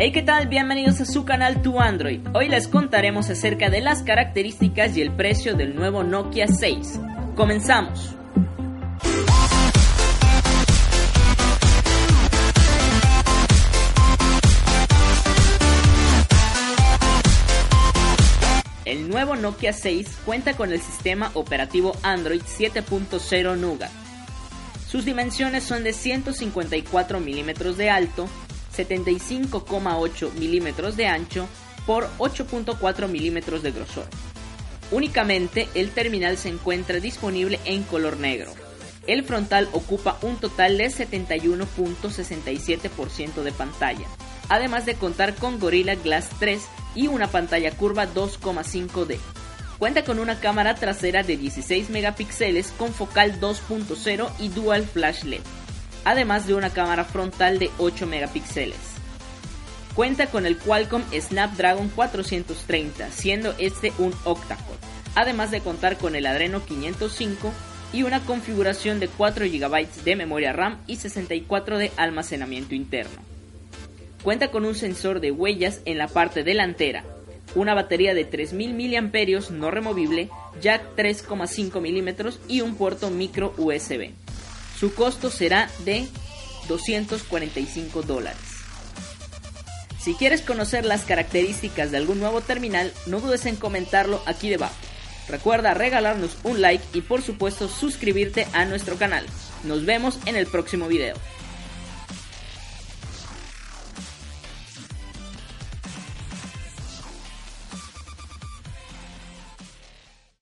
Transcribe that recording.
Hey, ¿qué tal? Bienvenidos a su canal Tu Android. Hoy les contaremos acerca de las características y el precio del nuevo Nokia 6. Comenzamos. El nuevo Nokia 6 cuenta con el sistema operativo Android 7.0 Nougat. Sus dimensiones son de 154 milímetros de alto, 75,8 milímetros de ancho por 8.4 milímetros de grosor. Únicamente el terminal se encuentra disponible en color negro. El frontal ocupa un total de 71.67% de pantalla, además de contar con Gorilla Glass 3 y una pantalla curva 2,5D. Cuenta con una cámara trasera de 16 megapíxeles con focal 2.0 y dual flash LED, además de una cámara frontal de 8 megapíxeles. Cuenta con el Qualcomm Snapdragon 430, siendo este un octa-core, además de contar con el Adreno 505 y una configuración de 4 GB de memoria RAM y 64 de almacenamiento interno. Cuenta con un sensor de huellas en la parte delantera, una batería de 3000 mAh no removible, jack 3,5 mm y un puerto micro USB. Su costo será de 245 dólares. Si quieres conocer las características de algún nuevo terminal, no dudes en comentarlo aquí debajo. Recuerda regalarnos un like y por supuesto suscribirte a nuestro canal. Nos vemos en el próximo video.